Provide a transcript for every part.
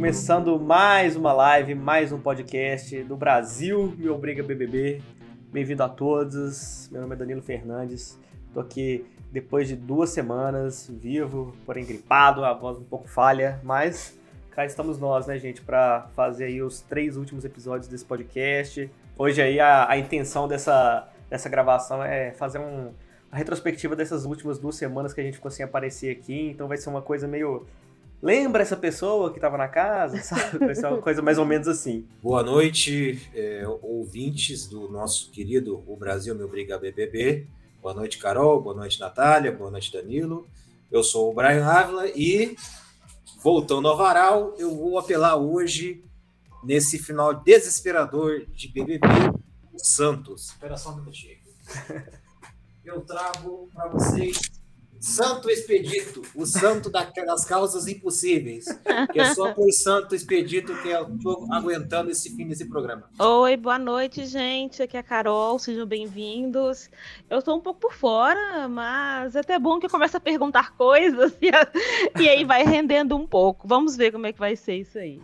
Começando mais uma live, mais um podcast do Brasil Me Obriga BBB. Bem-vindo a todos. Meu nome é Danilo Fernandes. Tô aqui depois de duas semanas, vivo, porém gripado, a voz um pouco falha, mas cá estamos nós, né, gente, para fazer aí os três últimos episódios desse podcast. Hoje aí a, a intenção dessa, dessa gravação é fazer um, uma retrospectiva dessas últimas duas semanas que a gente ficou sem aparecer aqui, então vai ser uma coisa meio lembra essa pessoa que estava na casa, sabe? Vai ser uma coisa mais ou menos assim. Boa noite, é, ouvintes do nosso querido O Brasil Me Obriga a BBB. Boa noite, Carol. Boa noite, Natália. Boa noite, Danilo. Eu sou o Brian Ávila e, voltando ao varal, eu vou apelar hoje, nesse final desesperador de BBB, o Santos. Espera só um minutinho. Eu trago para vocês Santo Expedito, o santo das causas impossíveis. Que é só por Santo Expedito que eu estou aguentando esse fim desse programa. Oi, boa noite, gente. Aqui é a Carol, sejam bem-vindos. Eu estou um pouco por fora, mas é até bom que eu comece a perguntar coisas e, a... e aí vai rendendo um pouco. Vamos ver como é que vai ser isso aí.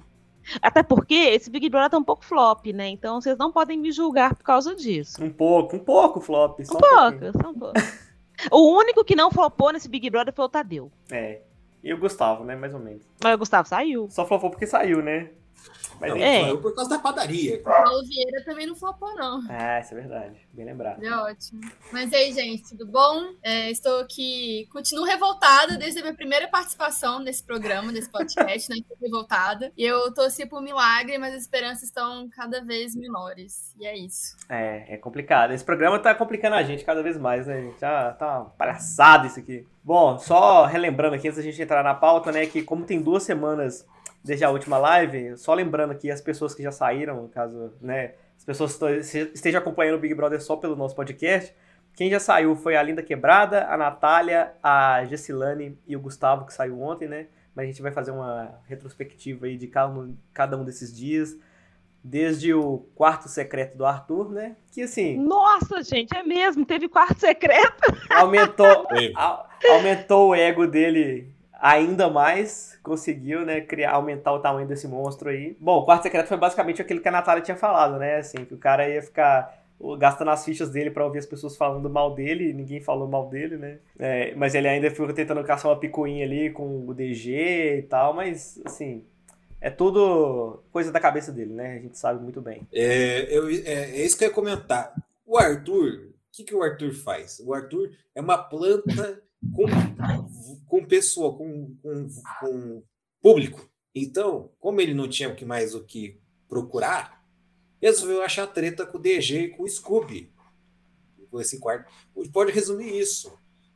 Até porque esse Big Brother tá um pouco flop, né? Então vocês não podem me julgar por causa disso. Um pouco, um pouco flop. Só um, um pouco, só um pouco. O único que não flopou nesse Big Brother foi o Tadeu. É. E o Gustavo, né? Mais ou menos. Mas o Gustavo saiu. Só flopou porque saiu, né? Mas não, é. por causa da padaria. O Paulo Vieira também não flopou, não. Ah, isso é verdade. Bem lembrado. É ótimo. Mas aí, gente, tudo bom? É, estou aqui, continuo revoltada desde a minha primeira participação nesse programa, nesse podcast, né? Estou revoltada. E eu torci por milagre, mas as esperanças estão cada vez menores. E é isso. É, é complicado. Esse programa tá complicando a gente cada vez mais, né, gente? Já tá uma palhaçada isso aqui. Bom, só relembrando aqui antes da gente entrar na pauta, né, que como tem duas semanas desde a última live, só lembrando aqui as pessoas que já saíram, caso né, as pessoas estejam acompanhando o Big Brother só pelo nosso podcast, quem já saiu foi a Linda Quebrada, a Natália, a Gessilane e o Gustavo, que saiu ontem, né? Mas a gente vai fazer uma retrospectiva aí de cada um, desses dias. Desde o quarto secreto do Arthur, né? Que assim. Nossa, gente, é mesmo, teve quarto secreto. Aumentou, a, aumentou o ego dele ainda mais conseguiu, né, criar, aumentar o tamanho desse monstro aí. Bom, o quarto secreto foi basicamente aquilo que a Natália tinha falado, né, assim, que o cara ia ficar gastando as fichas dele para ouvir as pessoas falando mal dele, ninguém falou mal dele, né, é, mas ele ainda ficou tentando caçar uma picuinha ali com o DG e tal, mas, assim, é tudo coisa da cabeça dele, né, a gente sabe muito bem. É, eu, é, é isso que eu ia comentar. O Arthur, o que, que o Arthur faz? O Arthur é uma planta com, com pessoa, com, com, com público. Então, como ele não tinha mais o que procurar, resolveu achar treta com o DG e com o Scooby. Com esse quarto. Pode resumir isso.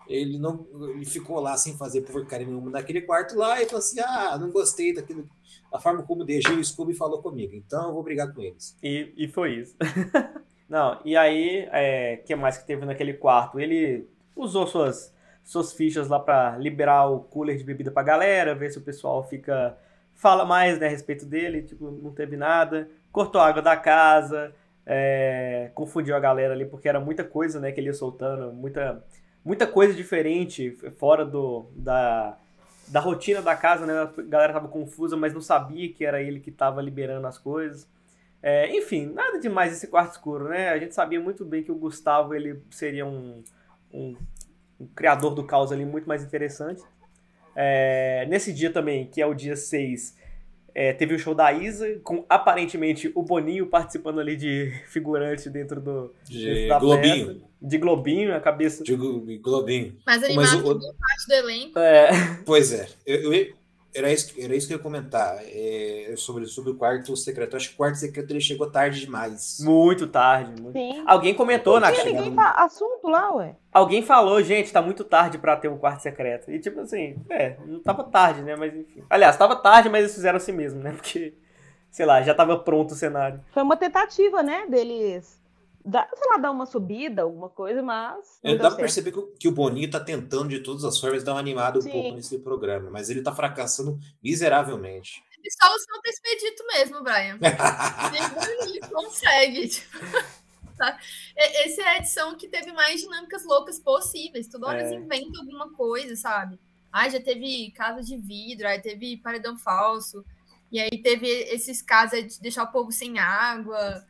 Ele não ele ficou lá sem fazer porcaria nenhuma naquele quarto lá e falou assim: ah, não gostei daquilo, da forma como o DG e o Scooby falou comigo, então eu vou brigar com eles. E, e foi isso. não, e aí, o é, que mais que teve naquele quarto? Ele usou suas suas fichas lá para liberar o cooler de bebida pra galera, ver se o pessoal fica fala mais né, a respeito dele, tipo, não teve nada, cortou a água da casa, é, confundiu a galera ali porque era muita coisa, né, que ele ia soltando, muita muita coisa diferente fora do da da rotina da casa, né? A galera tava confusa, mas não sabia que era ele que tava liberando as coisas. É, enfim, nada demais esse quarto escuro, né? A gente sabia muito bem que o Gustavo ele seria um, um um criador do caos ali muito mais interessante. É, nesse dia também, que é o dia 6, é, teve o show da Isa, com aparentemente o Boninho participando ali de figurante dentro do. De dentro Globinho. Festa. De Globinho, a cabeça. De Globinho. Mas ele Mas o... parte do elenco. É. Pois é. Eu, eu, era isso, era isso que eu ia comentar é, sobre, sobre o quarto secreto. Eu acho que o quarto secreto ele chegou tarde demais. Muito tarde. Muito... Sim. Alguém comentou na ninguém fa... assunto lá, ué. Alguém falou, gente, tá muito tarde para ter um quarto secreto. E tipo assim, é, não tava tarde, né? Mas enfim. Aliás, tava tarde, mas eles fizeram assim mesmo, né? Porque, sei lá, já tava pronto o cenário. Foi uma tentativa, né, deles dá, sei lá, dar uma subida, alguma coisa, mas. É, dá pra perceber que, que, o Boninho tá tentando de todas as formas dar uma animada um Sim. pouco nesse programa, mas ele tá fracassando miseravelmente. E só o Santo Expedito mesmo, Brian. ele consegue. Tipo, tá? Essa é a edição que teve mais dinâmicas loucas possíveis. Toda hora é. inventa alguma coisa, sabe? Ah, já teve casa de vidro, aí teve paredão falso. E aí teve esses casos de deixar o povo sem água.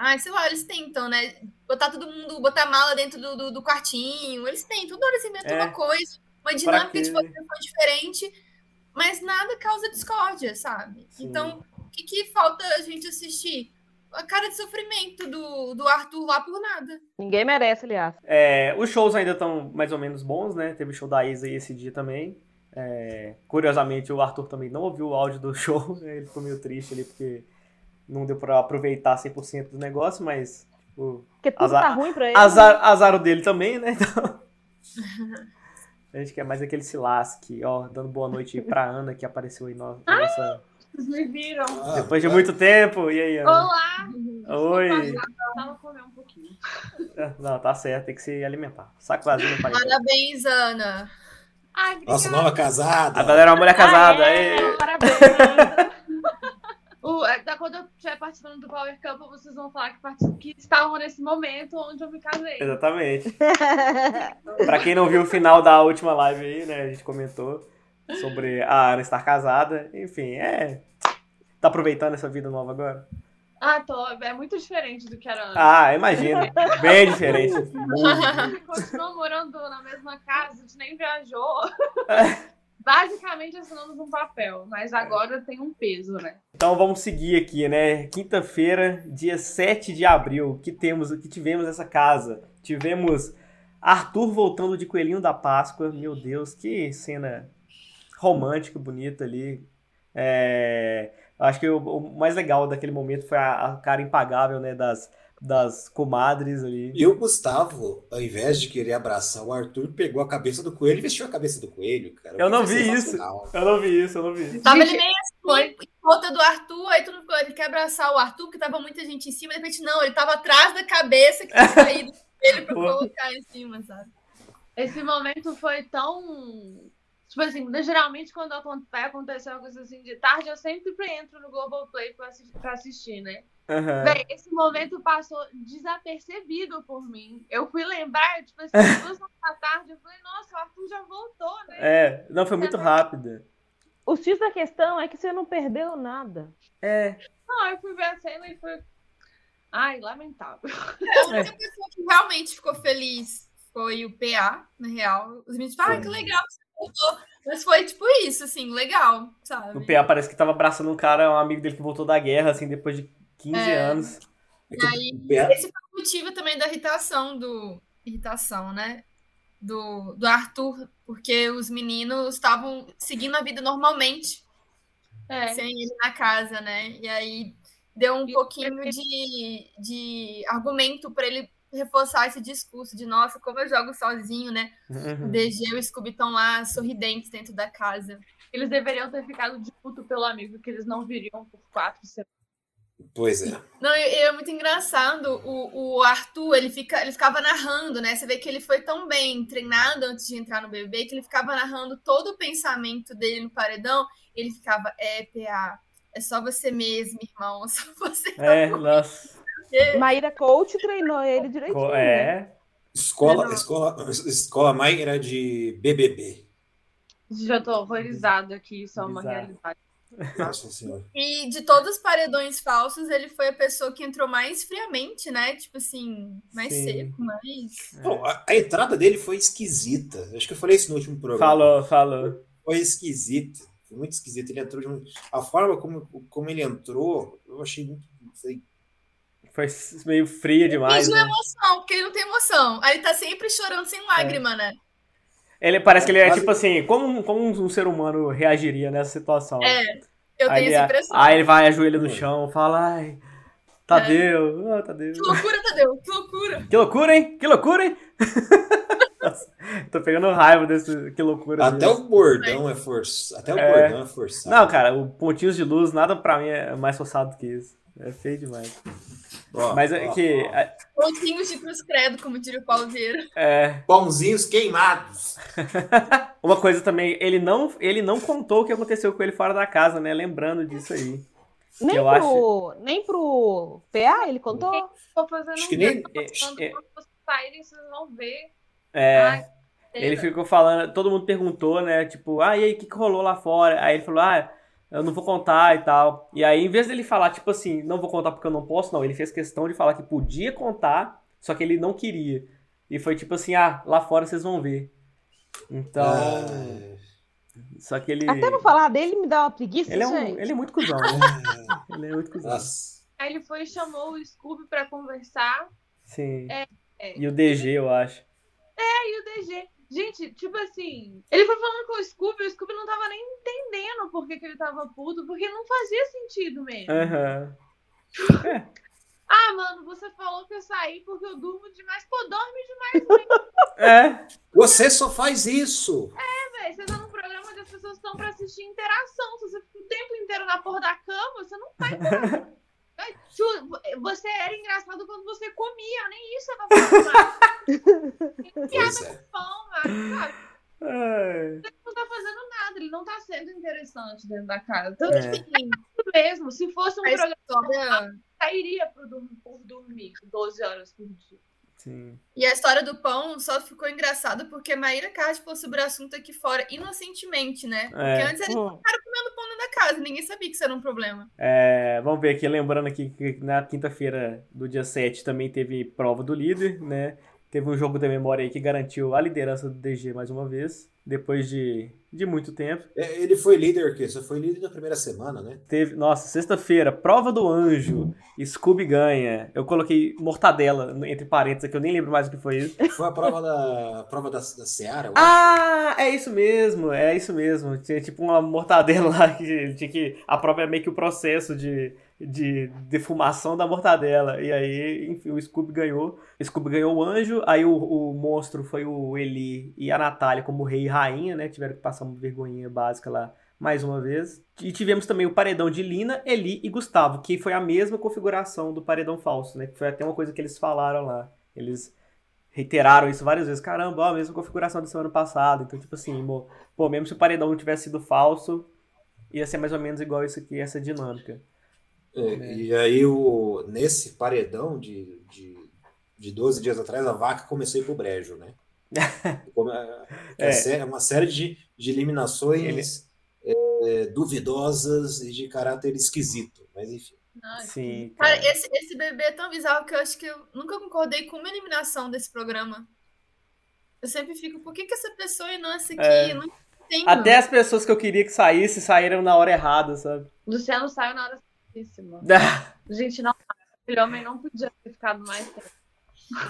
Ah, sei lá, eles tentam, né? Botar todo mundo, botar mala dentro do, do, do quartinho. Eles tentam, toda hora eles inventam É. uma coisa, uma dinâmica de votação diferente, mas nada causa discórdia, sabe? Sim. Então, o que, que falta a gente assistir? A cara de sofrimento do, do Arthur lá por nada. Ninguém merece, aliás. É, os shows ainda estão mais ou menos bons, né? Teve show da Isa aí esse dia também. É, curiosamente, o Arthur também não ouviu o áudio do show. né? Ele ficou meio triste ali porque não deu pra aproveitar 100% do negócio, mas tipo, Porque tudo Azar- tá ruim pra ele. azar, azar o dele também, né? Então, a gente quer mais aquele se lasque. Ó, dando boa noite pra Ana que apareceu aí no, na nossa... Vocês me viram. Ah, Depois de muito tempo. E aí, Ana? Olá! Oi. Eu tava comendo um pouquinho. Não, tá certo, tem que se alimentar. Saco vazio faz bem. Parabéns, Ana. Ai. Nossa, nova casada. A galera é uma mulher casada. Ah, é? Parabéns! É, quando eu estiver participando do Power Couple, vocês vão falar que, partic- que estavam nesse momento onde eu me casei. Exatamente. Pra quem não viu o final da última live aí, né? A gente comentou sobre a Ana estar casada. Enfim, é. Tá aproveitando essa vida nova agora? Ah, tô. É muito diferente do que era antes. Ah, imagino. Bem diferente. A gente continuou morando na mesma casa, a gente nem viajou. Basicamente assinamos um papel, mas agora tem um peso, né? Então vamos seguir aqui, né? Quinta-feira, dia 7 de abril, que temos, que tivemos essa casa. Tivemos Arthur voltando de Coelhinho da Páscoa. Meu Deus, que cena romântica, bonita ali. É, acho que o, o mais legal daquele momento foi a, a cara impagável, né, das, das comadres ali. E o Gustavo, ao invés de querer abraçar o Arthur, pegou a cabeça do coelho e vestiu a cabeça do coelho, cara. Eu não vi isso. Eu não vi isso, eu não vi isso. Tava ele meio assim, em volta do Arthur, aí tudo ficou, ele quer abraçar o Arthur, porque tava muita gente em cima, de repente não, ele tava atrás da cabeça que tinha caído ele pra colocar em cima, sabe? Esse momento foi tão. Tipo assim, geralmente quando vai acontecer uma coisa assim de tarde, eu sempre entro no Globoplay pra assistir, pra assistir né? Aham. Véi, esse momento passou desapercebido por mim. Eu fui lembrar, tipo assim, duas horas da tarde, eu falei, nossa, o Arthur já voltou, né? É, não, foi muito rápido. O X da questão é que você não perdeu nada. É, Não, eu fui ver a cena e foi. Ai, lamentável. A única pessoa que realmente ficou feliz foi o PA, na real. Os meninos falaram, ah, que legal você. Mas foi tipo isso, assim, legal, sabe? o PA parece que tava abraçando um cara, um amigo dele que voltou da guerra, assim, depois de 15 É. anos. É E aí, esse foi o motivo também da irritação do. Irritação, né? Do, do Arthur, porque os meninos estavam seguindo a vida normalmente, É. sem ele na casa, né? E aí deu um E- pouquinho de, de argumento para ele reforçar esse discurso de nossa, como eu jogo sozinho, né? O Uhum. DG e o Scooby estão lá sorridentes dentro da casa. Eles deveriam ter ficado de puto pelo amigo, que eles não viriam por quatro semanas. Pois é. Não, e- e é muito engraçado. O, o Arthur, ele, fica, ele ficava narrando, né? Você vê que ele foi tão bem treinado antes de entrar no BBB que ele ficava narrando todo o pensamento dele no paredão. Ele ficava, é, PA, é só você mesmo, irmão. É só você. É, nossa. Maíra Coach treinou ele direitinho. Né? É. Escola, escola, escola mãe era de BBB. Já tô horrorizado aqui, isso é uma Bizarro. realidade. Nossa senhora. E de todos os paredões falsos, ele foi a pessoa que entrou mais friamente, né? Tipo assim, mais Sim. seco, mais. Não, a, a entrada dele foi esquisita. Acho que eu falei isso no último programa. Falou, falou. Foi esquisita. Foi muito esquisito. Ele entrou de um... A forma como, como ele entrou, eu achei muito. não sei. Foi meio fria demais, Fingiu né? emoção, porque ele não tem emoção. Aí ele tá sempre chorando sem lágrima, né? Ele parece que ele é tipo assim, como, um- como um ser humano reagiria nessa situação? É, eu aí, tenho ele, essa impressão. aí ele vai, ajoelha no chão, fala, ai, Tadeu, oh, Tadeu. Que loucura, Tadeu, que loucura. Que loucura, hein? Que loucura, hein? Nossa, tô pegando raiva desse, que loucura. Até mesmo. o bordão é forçado. Até o É. bordão é forçado. Não, cara, o pontinhos de luz, nada pra mim é mais forçado que isso. É feio demais. Ó, Mas é que, de cruz credo, como diria o Paulo Vieira. é, Pãozinhos queimados. uma coisa também, ele não, ele não contou o que aconteceu com ele fora da casa, né? Lembrando disso aí. Nem, Eu pro, nem pro PA ele contou? Tô fazendo Acho um que nem- vídeo, tô falando é- quando vocês saírem, vocês vão ver. É, Ai, ele ficou falando, todo mundo perguntou, né? Tipo, ah, e aí, o que, que rolou lá fora? Aí ele falou, ah, eu não vou contar e tal. E aí, em vez dele falar, tipo assim, não vou contar porque eu não posso, não, ele fez questão de falar que podia contar, só que ele não queria. E foi tipo assim, ah, lá fora vocês vão ver. Então. Ah, Só que ele. Até não falar dele me dá uma preguiça, Ele é, um, gente. ele é muito cuzão, né? Ele é muito cuzão. nossa. Aí ele foi e chamou o Scooby pra conversar. Sim. é. E o DG, eu acho. E o DG. Gente, tipo assim, ele foi falando com o Scooby, o Scooby não tava nem entendendo por que, que ele tava puto, porque não fazia sentido mesmo. Aham. Ah, mano, você falou que eu saí porque eu durmo demais. Pô, dorme demais, É. Você só faz isso. velho. Você tá num programa onde as pessoas estão pra assistir interação. Se você fica o tempo inteiro na porra da cama, você não tá interagindo. Você era engraçado quando você comia, nem isso eu tava falando. Piada é. com pão? Ai. Ele não tá fazendo nada, ele não tá sendo interessante dentro da casa. Tanto É. que, mesmo, se fosse um programa, sairia por, por dormir 12 horas por dia. Sim. E a história do pão só ficou engraçada porque Maíra Card falou sobre o assunto aqui fora inocentemente, né? Porque É. antes eles ficaram comendo pão da casa, ninguém sabia que isso era um problema. É, vamos ver aqui, lembrando aqui que na quinta-feira do dia 7 também teve prova do líder, né? Teve um jogo da memória aí que garantiu a liderança do DG mais uma vez, depois de, de muito tempo. É, Ele foi líder, que só foi líder na primeira semana, né? Teve, nossa, sexta-feira, prova do anjo, Scooby ganha. Eu coloquei mortadela entre parênteses aqui, eu nem lembro mais o que foi isso. Foi a prova da a prova da, da Seara. Ah, é isso mesmo, é isso mesmo. Tinha tipo uma mortadela lá que tinha que. A prova é meio que o processo de, de defumação da mortadela. E aí, enfim, o Scooby ganhou. O Scooby ganhou o anjo, aí o, o monstro foi o Eli e a Natália como rei e rainha, né? Tiveram que passar uma vergonhinha básica lá mais uma vez. E tivemos também o paredão de Lina, Eli e Gustavo, que foi a mesma configuração do paredão falso, né? Que foi até uma coisa que eles falaram lá. Eles reiteraram isso várias vezes. Caramba, ó, a mesma configuração da semana passada. Então, tipo assim, pô, mesmo se o paredão tivesse sido falso, ia ser mais ou menos igual isso aqui, essa dinâmica. É, E aí, o, nesse paredão de, de, de 12 dias atrás, a vaca começou a ir pro brejo, né? É, é É. sé- uma série de, de eliminações é, duvidosas e de caráter esquisito. Mas enfim. Ai, Sim, Cara, cara. esse, esse bebê é tão bizarro que eu acho que eu nunca concordei com uma eliminação desse programa. Eu sempre fico, por que, que essa pessoa e não essa aqui? É. Não entendo. Até as pessoas que eu queria que saísse, saíram na hora errada, sabe? Luciano saiu na hora certíssima. Gente, não. Aquele homem não podia ter ficado mais tempo.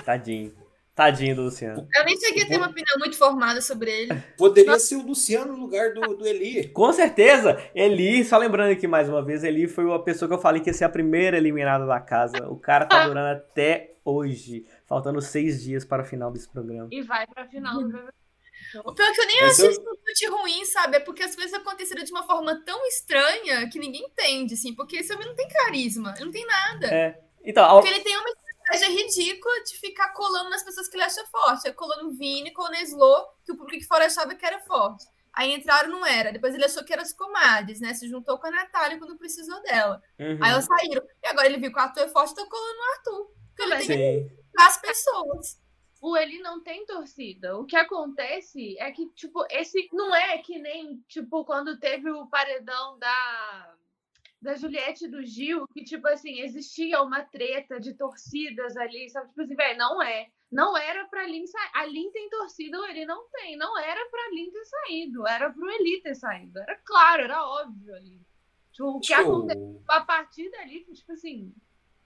Tadinho. Tadinho do Luciano. Eu nem cheguei a ter uma opinião muito formada sobre ele. Poderia ser o Luciano no lugar do, do Eli. Com certeza, Eli, só lembrando aqui mais uma vez, Eli foi uma pessoa que eu falei que ia ser a primeira eliminada da casa. O cara tá durando até hoje, faltando seis dias para o final desse programa. E vai pra final do BBB. O pior é que eu nem Esse achei eu- isso ruim, sabe? É porque as coisas aconteceram de uma forma tão estranha que ninguém entende, assim. Porque esse homem não tem carisma, ele não tem nada. É. Então, ao- Porque ele tem uma estratégia ridícula de ficar colando nas pessoas que ele acha forte. É colando Vini, colando Slo, que o público de fora achava que era forte. Aí entraram, não era. Depois ele achou que eram as comadres, né? Se juntou com a Natália quando precisou dela. Uhum. Aí elas saíram. E agora ele viu que o Arthur é forte, tá colando no Arthur. Porque ele Mas tem que Sim. as pessoas. o Eli não tem torcida. O que acontece é que, tipo, esse não é que nem, tipo, quando teve o paredão da da Juliette e do Gil, que, tipo assim, existia uma treta de torcidas ali, sabe? Tipo assim, velho, não é. Não era pra Lin sair. A Lin tem torcida, o Eli não tem. Não era pra Lin ter saído. Era pro Eli ter saído. Era claro, era óbvio ali. Tipo, o que aconteceu a partir dali, tipo assim,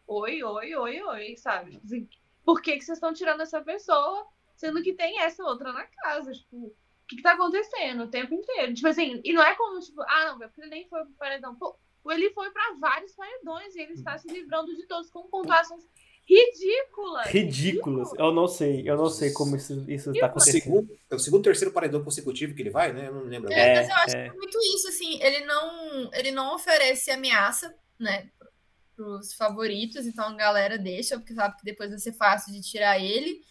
oi, oi, oi, oi, sabe? Tipo assim, por que, que vocês estão tirando essa pessoa, sendo que tem essa outra na casa? Tipo, o que, que tá acontecendo o tempo inteiro? Tipo assim, e não é como, tipo, ah, não, porque ele nem foi pro paredão. Pô, ele foi pra vários paredões e ele está se livrando de todos com pontuações ridículas. Ridículas. Eu não sei, eu não sei como isso, isso tá o acontecendo. segundo, é o segundo, terceiro paredão consecutivo que ele vai, né? Eu não lembro. É, É, mas eu acho é. que é muito isso, assim, ele não, ele não oferece ameaça, né, pros favoritos, então a galera deixa, porque sabe que depois vai ser fácil de tirar ele.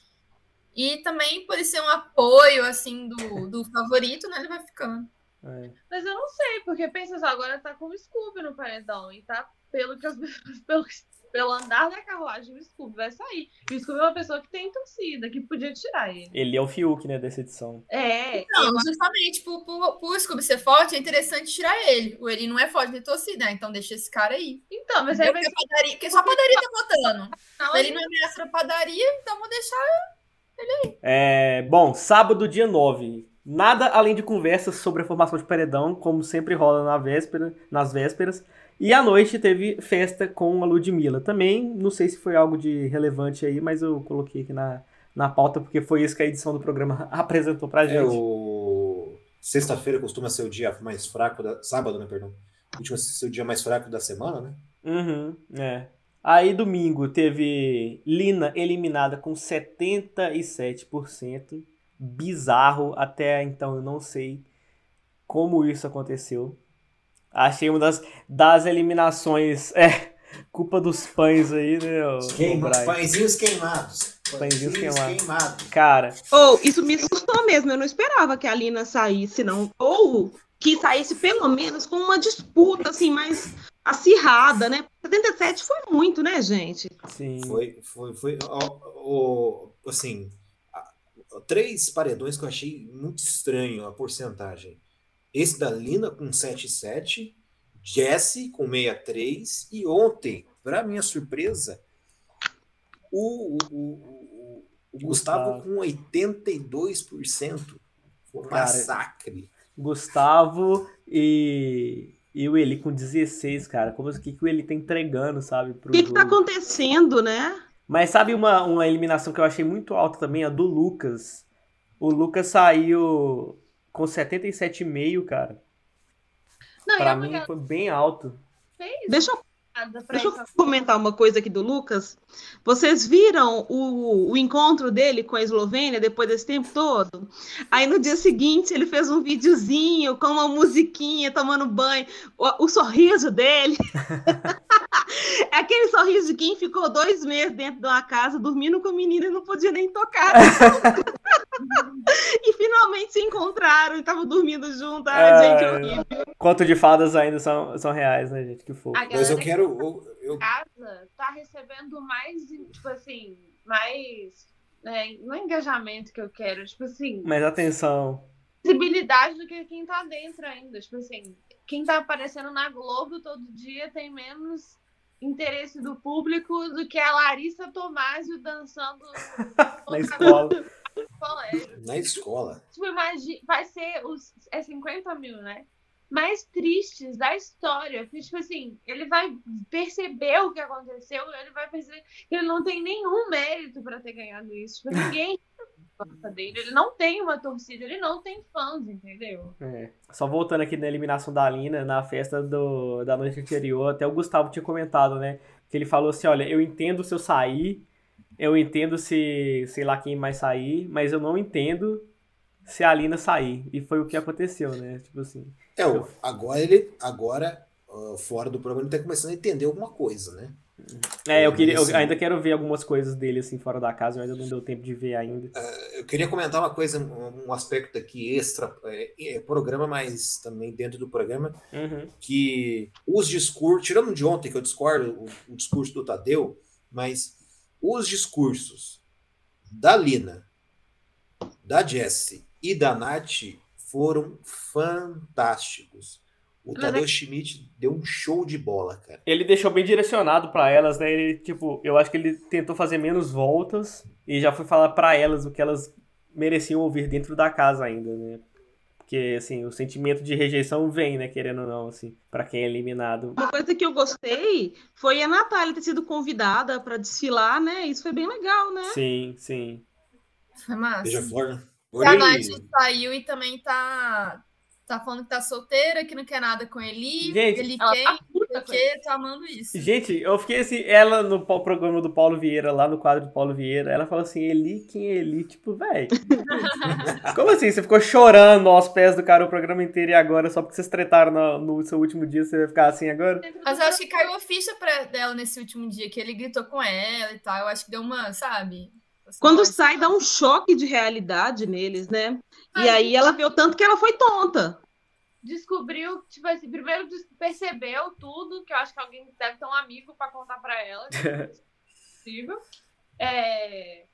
E também por ser um apoio, assim, do, do favorito, né, ele vai ficando. É. Mas eu não sei, porque pensa só, agora tá com o Scooby no paredão e tá, pelo que as pessoas, pelo pelo andar da carruagem, o Scooby vai sair. E o Scooby é uma pessoa que tem torcida, que podia tirar ele. Ele é o Fiuk, né, dessa edição. É. Não, justamente pro, pro, pro Scooby ser forte, é interessante tirar ele. O ele não é forte de torcida, então deixa esse cara aí. Então, mas aí Porque, vai a padaria, porque só a padaria tá votando. ser. Ele não ameaça a padaria, então vou deixar. É, bom, sábado, dia 9. Nada além de conversas sobre a formação de paredão, como sempre rola na véspera, nas vésperas. E à noite teve festa com a Ludmilla. Também, não sei se foi algo de relevante aí, mas eu coloquei aqui na, na pauta, porque foi isso que a edição do programa apresentou pra gente. É, o... Sexta-feira costuma ser o dia mais fraco da. Sábado, né, perdão. Último ser o dia mais fraco da semana, né? Uhum, é. Aí domingo teve Lina eliminada com 77%. Bizarro, até então eu não sei como isso aconteceu. Achei uma das, das eliminações. É, culpa dos pães aí, né? Queima... Pãezinhos queimados. Pãezinhos queimados. queimados. Cara, Ou isso me assustou mesmo. Eu não esperava que a Lina saísse, não. Ou que saísse pelo menos com uma disputa assim mais acirrada, né? 77 foi muito, né, gente? sim. Foi, foi, foi. ó, ó, assim, três paredões que eu achei muito estranho a porcentagem. Esse da Lina com 7,7, Jesse com 63 e ontem, para minha surpresa, o, o, o, o- Gustavo Gustavo. com 82%. Foi um Cara, massacre. Gustavo e, e o Eli com 16, cara. Como o que, que o Eli tá entregando, sabe? O que, que tá acontecendo, né? Mas sabe uma, uma eliminação que eu achei muito alta também? A do Lucas. O Lucas saiu com 77,5, cara. Não, Pra e a mim foi bem alto. fez Deixa eu Deixa eu comentar uma coisa aqui do Lucas. Vocês viram o, o encontro dele com a Eslovênia depois desse tempo todo? Aí no dia seguinte ele fez um videozinho com uma musiquinha, tomando banho. O, o sorriso dele. é aquele sorriso de quem ficou dois meses dentro de uma casa dormindo com a menina e não podia nem tocar. e finalmente se encontraram e estavam dormindo juntos. Ai, Ai, gente, horrível. Conto de fadas ainda são, são reais, né, gente? Que fofo. Mas eu galera quero. Eu, eu- casa tá recebendo mais, tipo assim, mais. né, não é engajamento que eu quero, tipo assim, Mas atenção. visibilidade do que quem tá dentro ainda. Tipo assim, quem tá aparecendo na Globo todo dia tem menos interesse do público do que a Larissa Tomásio dançando Na escola. no na escola. Tipo, imagina, vai ser os é 50 mil, né? Mais tristes da história. Porque, tipo assim, ele vai perceber o que aconteceu, ele vai perceber que ele não tem nenhum mérito pra ter ganhado isso. Tipo, ninguém gosta dele, ele não tem uma torcida, ele não tem fãs, entendeu? É. Só voltando aqui na eliminação da Lina, na festa do, da noite anterior, até o Gustavo tinha comentado, né? Que ele falou assim: olha, eu entendo se eu sair, eu entendo se sei lá quem mais sair, mas eu não entendo se a Lina sair. E foi o que aconteceu, né? Tipo assim. É, o- agora ele. Agora, ah, fora do programa, ele tá começando a entender alguma coisa, né? É, eu queria, eu Sim. ainda quero ver algumas coisas dele assim fora da casa, mas ainda não deu tempo de ver ainda. Eu queria comentar uma coisa, um um aspecto aqui extra, é, é programa, mas também dentro do programa, Uhum. que os discursos, tirando de ontem que eu discordo o, o discurso do Tadeu, mas os discursos da Lina, da Jessie e da Nath foram fantásticos. O Mas Tadeu Schmidt deu um show de bola, cara. Ele deixou bem direcionado pra elas, né? Ele, tipo, eu acho que ele tentou fazer menos voltas e já foi falar pra elas o que elas mereciam ouvir dentro da casa ainda, né? Porque, assim, o sentimento de rejeição vem, né? Querendo ou não, assim, pra quem é eliminado. Uma coisa que eu gostei foi a Natália ter sido convidada para desfilar, né? Isso foi bem legal, né? Sim, sim. Foi massa. Beija-flor, E a Nath saiu e também tá, tá falando que tá solteira, que não quer nada com ele. Gente, ele quer, tá porque tá amando isso. Gente, eu fiquei assim, ela no programa do Paulo Vieira, lá no quadro do Paulo Vieira, ela falou assim, Eli, quem é Eli? Tipo, véi. Como assim? Você ficou chorando aos pés do cara o programa inteiro e agora, só porque vocês tretaram no, no seu último dia, você vai ficar assim agora? Mas eu acho que caiu a ficha pra dela nesse último dia, que ele gritou com ela e tal. Eu acho que deu uma, sabe? Quando sai, dá um choque de realidade neles, né? E aí ela vê o tanto que ela foi tonta. descobriu, tipo assim, primeiro percebeu tudo, que eu acho que alguém deve ter um amigo pra contar pra ela, é possível. É,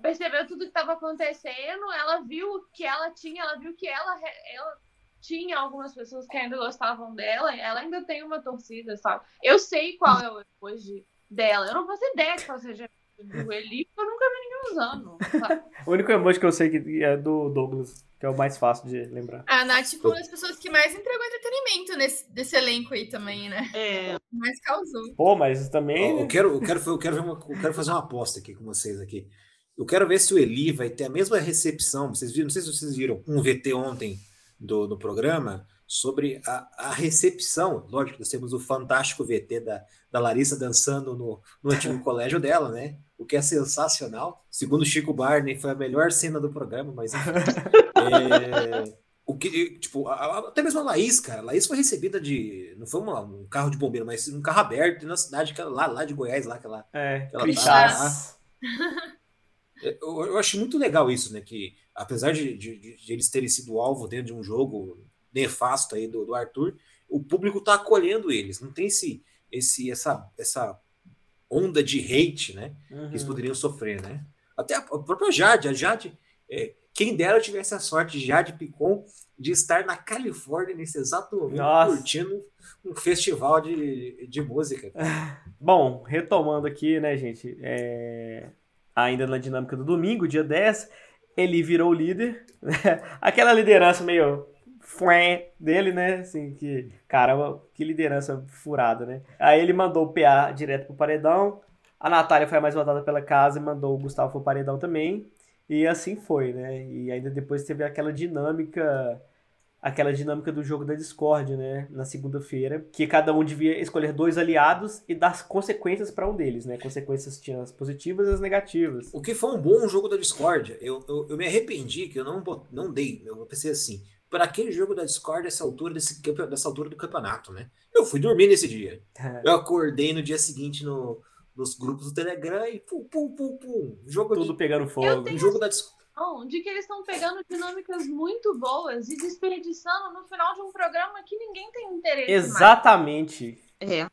percebeu tudo que estava acontecendo, ela viu que ela tinha, ela viu que ela, ela tinha algumas pessoas que ainda gostavam dela, ela ainda tem uma torcida, sabe? Eu sei qual é o hoje dela, eu não faço ideia de qual seja do Eli, eu nunca vi ninguém usando, sabe? O único emoji que eu sei que é do Douglas, que é o mais fácil de lembrar. A Nath foi uma das pessoas que mais entregou entretenimento nesse, desse elenco aí também, né? É, Mais causou. Pô, mas também. Eu quero, eu, quero, eu, quero ver uma- eu quero fazer uma aposta aqui com vocês aqui. Eu quero ver se o Eli vai ter a mesma recepção. Vocês viram, não sei se vocês viram um VT ontem do, do programa sobre a, a recepção. Lógico, nós temos o fantástico VT da, da Larissa dançando no, no antigo colégio dela, né? O que é sensacional. Segundo Chico Barney, foi a melhor cena do programa, mas enfim. É, o que, tipo, a- até mesmo a Laís, cara. A Laís foi recebida de. Não foi uma- um carro de bombeiro, mas um carro aberto na cidade que lá, lá de Goiás, lá que ela. É, Ela Crixás. Eu, eu acho muito legal isso, né? Que apesar de, de- de- de eles terem sido alvo dentro de um jogo nefasto aí do, do Arthur, o público tá acolhendo eles. Não tem esse, esse, essa, essa onda de hate, né? Que eles Uhum. poderiam sofrer, né? Até a, própria Jade, a Jade, é, quem dera eu tivesse a sorte de Jade Picon de estar na Califórnia nesse exato momento Nossa. curtindo um festival de, de música. Bom, retomando aqui, né, gente? é, Ainda na dinâmica do domingo, dia 10, ele virou líder. Aquela liderança meio dele, né? Assim, que, caramba, que liderança furada, né? Aí ele mandou o PA direto pro paredão. A Natália foi mais votada pela casa e mandou o Gustavo pro paredão também. E assim foi, né? E ainda depois teve aquela dinâmica aquela dinâmica do jogo da Discord, né, na segunda-feira, que cada um devia escolher dois aliados e dar consequências para um deles, né? Consequências tinham as positivas e as negativas. O que foi um bom jogo da Discord. Eu, eu, eu me arrependi que eu não, não dei. Eu pensei assim, para aquele jogo da Discord dessa altura, desse, dessa altura do campeonato, né? Eu fui dormir nesse dia. Eu acordei no dia seguinte no, nos grupos do Telegram e pum, pum, pum, pum. Jogo, Tudo pegando Eu fogo. de, jogo da Discord. De que eles estão pegando dinâmicas muito boas e desperdiçando no final de um programa que ninguém tem interesse mais. Exatamente. é.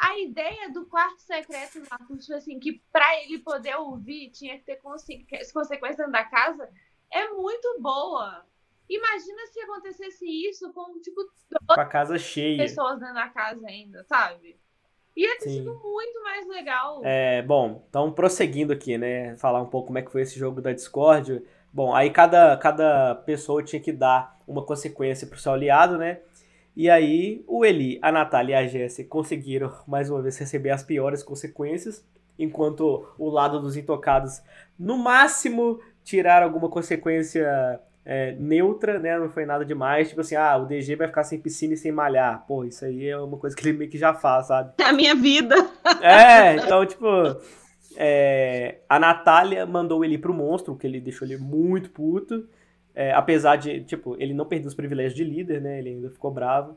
a ideia do quarto secreto tipo assim, que pra ele poder ouvir tinha que ter conse- consequência dentro da casa, é muito boa. Imagina se acontecesse isso com, tipo, Com a casa cheia. pessoas dentro da casa ainda, sabe? Ia ter Sim. sido muito mais legal. É, bom, então prosseguindo aqui, né? Falar um pouco como é que foi esse jogo da Discord. Bom, aí cada, cada pessoa tinha que dar uma consequência pro seu aliado, né? E aí o Eli, a Natália e a Jéssica conseguiram mais uma vez receber as piores consequências, enquanto o lado dos intocados, no máximo, tiraram alguma consequência é, neutra, né? Não foi nada demais. Tipo assim, ah, o DG vai ficar sem piscina e sem malhar. Pô, isso aí é uma coisa que ele meio que já faz, sabe? É a minha vida. É, então, tipo, é, a Natália mandou ele pro monstro, que ele deixou ele muito puto. É, apesar de, tipo, ele não perdeu os privilégios de líder, né? Ele ainda ficou bravo.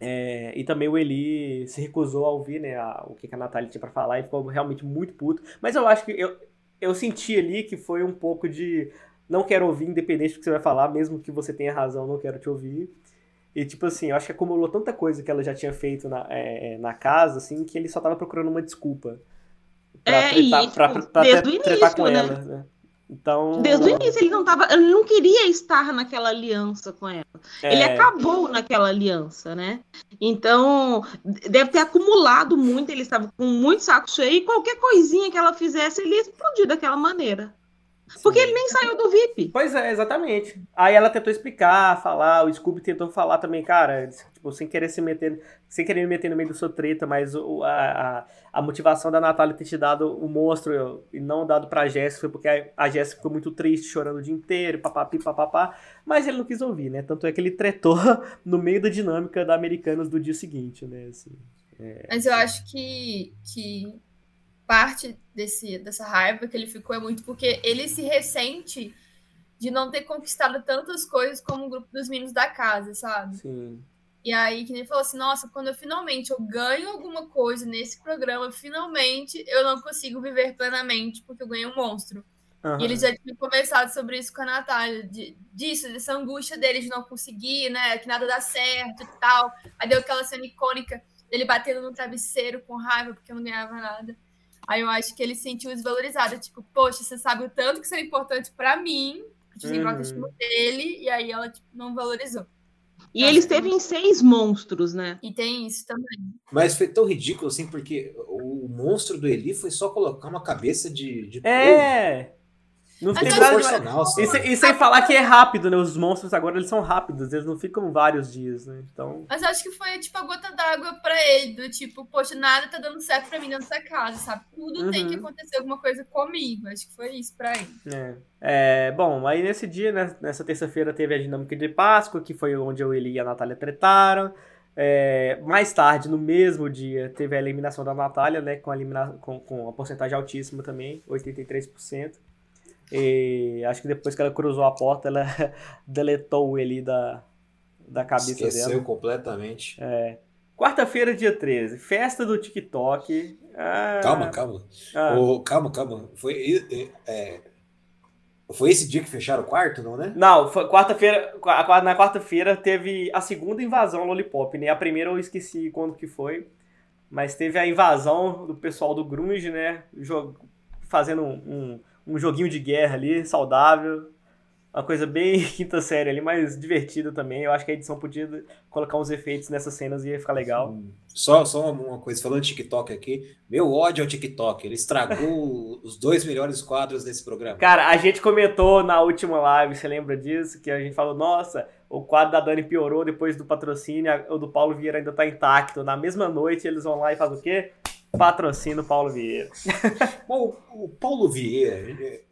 É, e também o Eli se recusou a ouvir, né, a- o que que a Natália tinha pra falar e ficou realmente muito puto. Mas eu acho que eu, eu senti ali que foi um pouco de não quero ouvir, independente do que você vai falar, mesmo que você tenha razão, não quero te ouvir. E, tipo assim, eu acho que acumulou tanta coisa que ela já tinha feito na, é, na casa, assim, que ele só tava procurando uma desculpa. Pra É, tretar, e, pra, tipo, pra desde tre- início, com né? ela, né? Então. Desde o início ele não tava, ele não queria estar naquela aliança com ela. Ele é, acabou naquela aliança, né? Então, deve ter acumulado muito, ele estava com muito saco cheio e qualquer coisinha que ela fizesse, ele ia explodir daquela maneira. Porque ele nem saiu do VIP. Pois é, exatamente. Aí ela tentou explicar, falar, o Scooby tentou falar também, cara, tipo, sem querer se meter, sem querer me meter no meio da sua treta, mas o, a, a, a motivação da Natália ter te dado o monstro e não dado pra Jéssica foi porque a, a Jéssica ficou muito triste, chorando o dia inteiro, papapi, papapá, mas ele não quis ouvir, né? Tanto é que ele tretou no meio da dinâmica da Americanas do dia seguinte, né? Assim, Mas eu acho que, que parte desse, dessa raiva que ele ficou é muito porque ele se ressente de não ter conquistado tantas coisas como o grupo dos meninos da casa, sabe? sim. E aí, que nem falou assim, nossa, quando eu finalmente eu ganho alguma coisa nesse programa, finalmente eu não consigo viver plenamente porque eu ganhei um monstro. Uhum. E ele já tinha conversado sobre isso com a Natália, de, disso, dessa angústia dele de não conseguir, né? Que nada dá certo e tal. Aí deu aquela cena icônica dele batendo no travesseiro com raiva porque não ganhava nada. Aí eu acho que ele se sentiu desvalorizado. Tipo, poxa, você sabe o tanto que isso é importante para mim, tipo, uhum. autoestima dele, e aí ela tipo, não valorizou. E ele esteve em seis monstros, né? E tem isso também. Mas foi tão ridículo assim, porque o monstro do Eli foi só colocar uma cabeça de. de é! Não tem nada de... e, e, sem falar que é rápido, né? Os monstros agora eles são rápidos, eles não ficam vários dias, né? Então. Mas acho que foi tipo a gota d'água pra ele, do tipo, poxa, nada tá dando certo pra mim dentro dessa casa, sabe? Tudo uhum. tem que uhum. acontecer alguma coisa comigo. Acho que foi isso pra ele. É. é bom, aí nesse dia, né, nessa terça-feira, teve a dinâmica de Páscoa, que foi onde eu, ele e a Natália tretaram. É, mais tarde, no mesmo dia, teve a eliminação da Natália, né? Com a, elimina... com, com a porcentagem altíssima também, 83%. E acho que depois que ela cruzou a porta, ela deletou ele da, da cabeça Esqueceu dela. Esqueceu completamente. É. Quarta-feira, dia 13, festa do TikTok. Ah, calma, calma. Ah. Oh, calma, calma. Foi, é, foi esse dia que fecharam o quarto, não, né? Não, quarta-feira. Na quarta-feira teve a segunda invasão Lollipop, né? A primeira eu esqueci quando que foi. Mas teve a invasão do pessoal do Grunge, né? Fazendo um, um um joguinho de guerra ali, saudável. Uma coisa bem quinta série ali, mas divertida também. Eu acho que a edição podia colocar uns efeitos nessas cenas e ia ficar legal. Só, só uma coisa, falando de TikTok aqui, meu ódio ao TikTok, ele estragou os dois melhores quadros desse programa. Cara, a gente comentou na última live, você lembra disso? Que a gente falou, nossa, o quadro da Dani piorou depois do patrocínio, o do Paulo Vieira ainda tá intacto. Na mesma noite eles vão lá e fazem o quê? Patrocínio Paulo Vieira. Bom, o Paulo Vieira,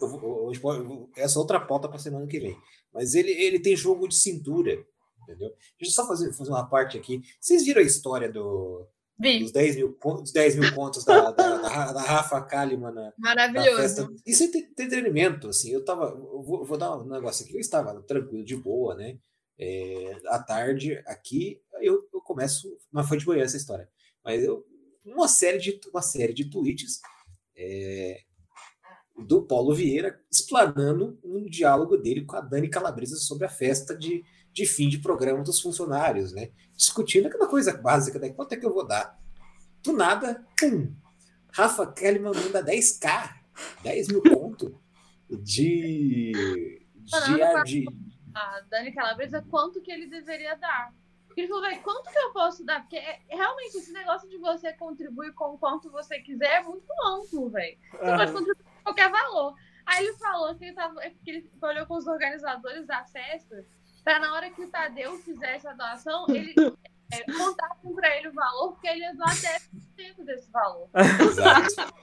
eu, essa outra pauta para semana que vem, mas ele, ele tem jogo de cintura, entendeu? Deixa eu só fazer, fazer uma parte aqui. Vocês viram a história do, dos 10 mil, dos 10 mil pontos da, da, da, da Rafa Kalimann na, Maravilhoso. Na festa? Isso é entretenimento, assim. Eu tava, eu vou, vou, dar um negócio aqui. Eu estava tranquilo, de boa, né? É, à tarde aqui, eu, eu começo, mas foi de manhã essa história. Mas eu uma série de, uma série de tweets é, do Paulo Vieira explanando um diálogo dele com a Dani Calabresa sobre a festa de, de fim de programa dos funcionários, né? Discutindo aquela coisa básica, né? Quanto é que eu vou dar? Do nada, pum! Rafa Kalimann manda 10k, 10 mil pontos de, de, de, a Dani Calabresa quanto que ele deveria dar. Ele falou, velho, quanto que eu posso dar? Porque é, realmente esse negócio de você contribuir com o quanto você quiser é muito amplo, velho. Você uhum. pode contribuir com qualquer valor. Aí ele falou que ele, tava, é que ele olhou com os organizadores da festa, para na hora que o Tadeu fizesse a doação, ele é, contassem para ele o valor, porque ele ia doar 10% desse valor. Exato.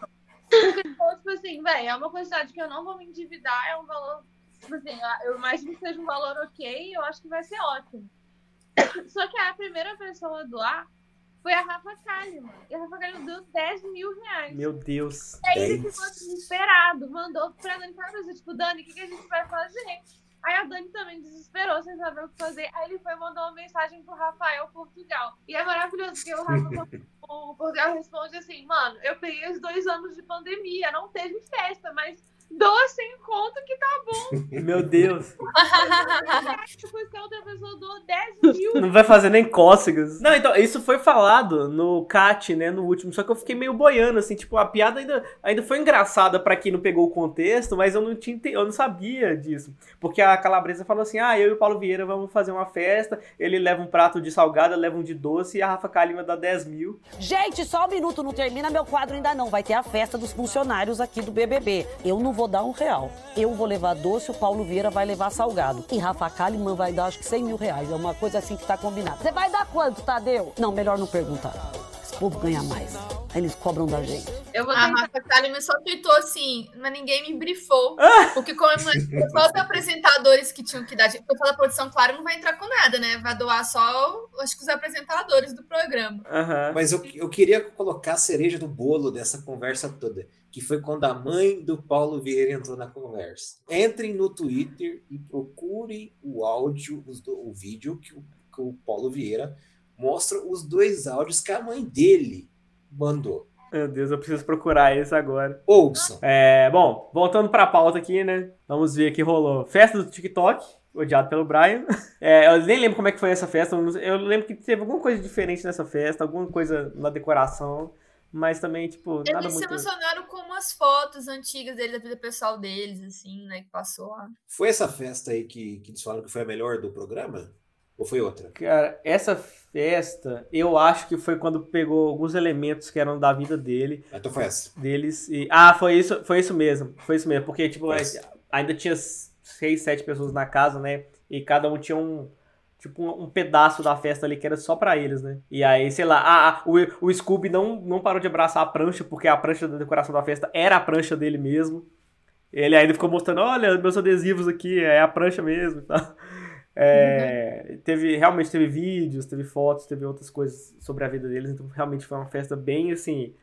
Porque, tipo assim, velho, é uma quantidade que eu não vou me endividar, é um valor, tipo assim, eu imagino que seja um valor ok, eu acho que vai ser ótimo. Só que a primeira pessoa a doar foi a Rafa Kalimann. E a Rafa Kalimann deu 10 mil reais. Meu Deus. E aí ele ficou desesperado. Mandou pra Dani Calabresa, tipo, Dani, o que, que a gente vai fazer? Aí a Dani também desesperou, sem saber o que fazer. Aí ele foi mandar uma mensagem pro Rafael Portugal. E é maravilhoso, porque o Rafael o Portugal responde assim, mano, eu peguei os dois anos de pandemia, não teve festa, mas doa sem conto que tá bom. Meu Deus. Depois que a outra pessoa doou 10 mil. Não vai fazer nem cócegas. Não, então, isso foi falado no CAT, né, no último, só que eu fiquei meio boiando, assim, tipo, a piada ainda, ainda foi engraçada para quem não pegou o contexto, mas eu não tinha, eu não sabia disso. Porque a Calabresa falou assim, ah, eu e o Paulo Vieira vamos fazer uma festa, ele leva um prato de salgada, leva um de doce, e a Rafa Kalima dá 10 mil. Gente, só um minuto, não termina meu quadro ainda não, vai ter a festa dos funcionários aqui do BBB. Eu não vou vou dar um real. Eu vou levar doce, o Paulo Vieira vai levar salgado. E Rafa Kalimann vai dar acho que 100 mil reais. É uma coisa assim que tá combinado. Você vai dar quanto, Tadeu? Não, melhor não perguntar. Esse povo ganha mais. Eles cobram da gente. Eu vou a Rafa Kalimann só tweetou assim, mas ninguém me brifou. Porque como só os apresentadores que tinham que dar. O pessoal da produção, claro, não vai entrar com nada, né? Vai doar só, acho que os apresentadores do programa. Uhum. Mas eu, eu queria colocar a cereja do bolo dessa conversa toda que foi quando a mãe do Paulo Vieira entrou na conversa. Entrem no Twitter e procurem o áudio, o vídeo que o, que o Paulo Vieira mostra os dois áudios que a mãe dele mandou. Meu Deus, eu preciso procurar isso agora. Ouçam. É, bom, voltando pra pauta aqui, né? Vamos ver o que rolou. Festa do TikTok, odiado pelo Brian. É, eu nem lembro como é que foi essa festa. Eu lembro que teve alguma coisa diferente nessa festa, alguma coisa na decoração. Mas também, tipo, nada Eles se muito... emocionaram com umas fotos antigas deles, da vida pessoal deles, assim, né? Que passou lá. Foi essa festa aí que, que eles falaram que foi a melhor do programa? Ou foi outra? Cara, essa festa, eu acho que foi quando pegou alguns elementos que eram da vida dele, Então foi essa. deles e ah, foi isso, foi isso mesmo. Foi isso mesmo, porque tipo, ainda tinha seis, sete pessoas na casa, né? E cada um tinha um tipo um, um pedaço da festa ali que era só pra eles, né? E aí, sei lá, ah, ah, o, o Scooby não, não parou de abraçar a prancha porque a prancha da decoração da festa era a prancha dele mesmo. Ele ainda ficou mostrando, olha, meus adesivos aqui, é a prancha mesmo e tal. É, teve, realmente teve vídeos, teve fotos, teve outras coisas sobre a vida deles, então realmente foi uma festa bem assim,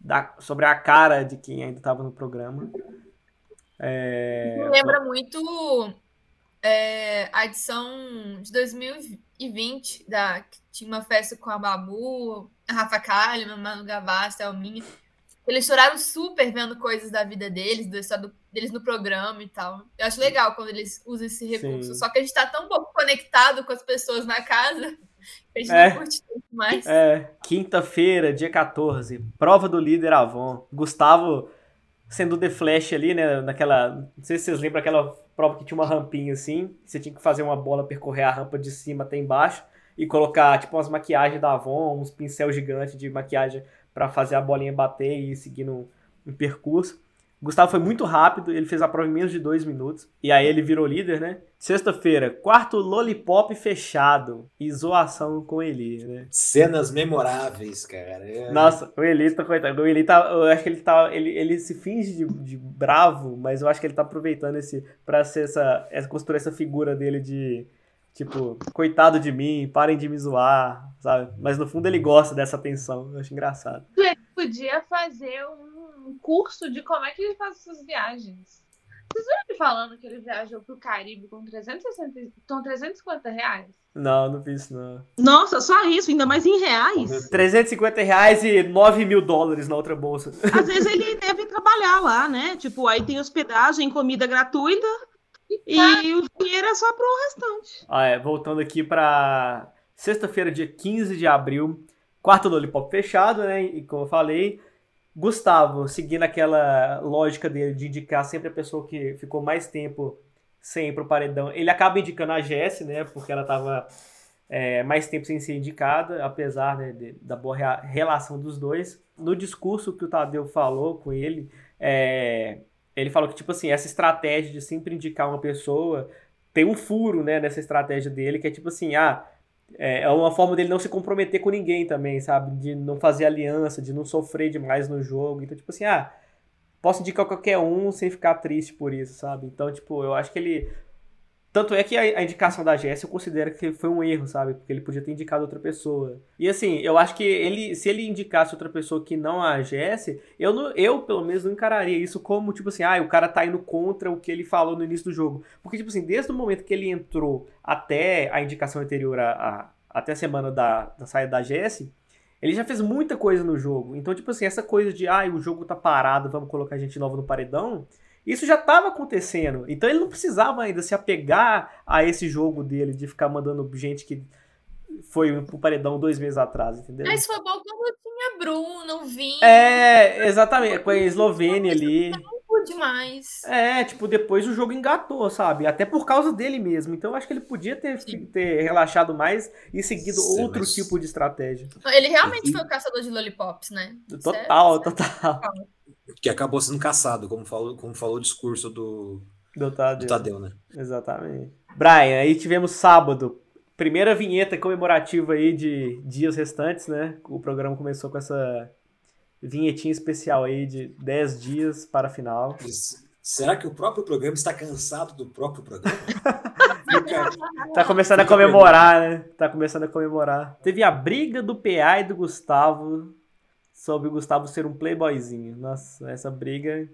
da- sobre a cara de quem ainda estava no programa. É, Me lembra muito é, a edição de 2020, da, que tinha uma festa com a Babu, a Rafa Kalimann, Manu Gavassi, a Alminha. Eles choraram super vendo coisas da vida deles, do estado deles no programa e tal. Eu acho legal quando eles usam esse recurso. Sim. Só que a gente tá tão pouco conectado com as pessoas na casa que a gente É. não curte tanto mais. É, quinta-feira, dia 14, prova do líder Avon. Gustavo sendo The Flash ali, né? Naquela. Não sei se vocês lembram aquela prova que tinha uma rampinha assim. Você tinha que fazer uma bola percorrer a rampa de cima até embaixo e colocar, tipo, umas maquiagens da Avon, uns pincel gigante de maquiagem pra fazer a bolinha bater e ir seguindo um, um percurso. Gustavo foi muito rápido, ele fez a prova em menos de dois minutos. E aí ele virou líder, né? Sexta-feira, quarto lollipop fechado e zoação com ele, né? Cenas memoráveis, cara. É. Nossa, o Eli tá coitado. O Eli tá. Eu acho que ele tá. Ele, ele se finge de, de bravo, mas eu acho que ele tá aproveitando esse. pra ser essa. essa construir essa figura dele de. Tipo, coitado de mim, parem de me zoar, sabe? Mas no fundo ele gosta dessa atenção. Eu acho engraçado. Podia fazer um curso de como é que ele faz essas viagens. Vocês viram ele falando que ele viajou pro Caribe com 360, com 350 reais? Não, não vi isso não. Nossa, só isso, ainda mais em reais. 350 reais e 9 mil dólares na outra bolsa. Às vezes ele deve trabalhar lá, né? Tipo, aí tem hospedagem, comida gratuita e o dinheiro é só pro restante. Ah, é, voltando aqui pra sexta-feira, dia 15 de abril, quarto Lollipop fechado, né? E como eu falei, Gustavo, seguindo aquela lógica dele de indicar sempre a pessoa que ficou mais tempo sem ir pro paredão, ele acaba indicando a Jess, né? Porque ela tava é, mais tempo sem ser indicada, apesar né, de- da boa rea- relação dos dois. No discurso que o Tadeu falou com ele, é, ele falou que, tipo assim, essa estratégia de sempre indicar uma pessoa tem um furo, né, nessa estratégia dele, que é tipo assim, ah, é é uma forma dele não se comprometer com ninguém também, sabe? De não fazer aliança, de não sofrer demais no jogo. Então, tipo assim, ah, posso indicar qualquer um sem ficar triste por isso, sabe? Então, tipo, eu acho que ele. Tanto é que a, indicação da Jess eu considero que foi um erro, sabe? Porque ele podia ter indicado outra pessoa. E assim, eu acho que ele, se ele indicasse outra pessoa que não a Jess, eu, eu pelo menos não encararia isso como, tipo assim, ah, o cara tá indo contra o que ele falou no início do jogo. Porque, tipo assim, desde o momento que ele entrou até a indicação anterior, a, a- até a semana da, da saída da Jess, ele já fez muita coisa no jogo. Então, tipo assim, essa coisa de, ah, o jogo tá parado, vamos colocar gente nova no paredão, isso já estava acontecendo. Então ele não precisava ainda se apegar a esse jogo dele de ficar mandando gente que foi pro paredão dois meses atrás, entendeu? Mas foi bom quando tinha Bruno, Vini, É, exatamente, com a Eslovênia ali. Demais. É, tipo, depois o jogo engatou, sabe? Até por causa dele mesmo. Então eu acho que ele podia ter, Sim. ter relaxado mais e seguido Sim, outro mas- tipo de estratégia. Ele realmente E- foi o caçador de lollipops, né? Total, Certo, total. Que acabou sendo caçado, como falou, como falou o discurso do, Do do Tadeu. Tadeu, né? Exatamente. Brian, aí tivemos sábado. Primeira vinheta comemorativa aí de dias restantes, né? O programa começou com essa vinhetinha especial aí de 10 dias para a final. Será que o próprio programa está cansado do próprio programa? Tá começando Fica a comemorar, né? Tá começando a comemorar. Teve a briga do PA e do Gustavo sobre o Gustavo ser um playboyzinho. Nossa, essa briga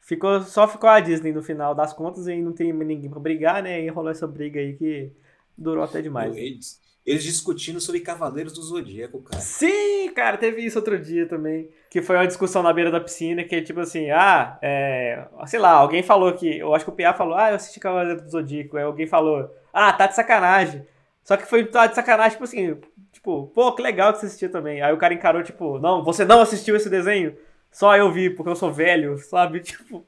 ficou só ficou a Disney no final das contas e não tem ninguém pra brigar, né? E rolou essa briga aí que Durou até demais. Eles, eles discutindo sobre Cavaleiros do Zodíaco, cara. Sim, cara, teve isso outro dia também. Que foi uma discussão na beira da piscina, que tipo assim, ah, é, sei lá, alguém falou que, eu acho que o PA falou, ah, eu assisti Cavaleiro do Zodíaco. Aí alguém falou, ah, tá de sacanagem. Só que foi de sacanagem, tipo assim, tipo, pô, que legal que você assistiu também. Aí o cara encarou, tipo, não, você não assistiu esse desenho? Só eu vi, porque eu sou velho, sabe? Tipo.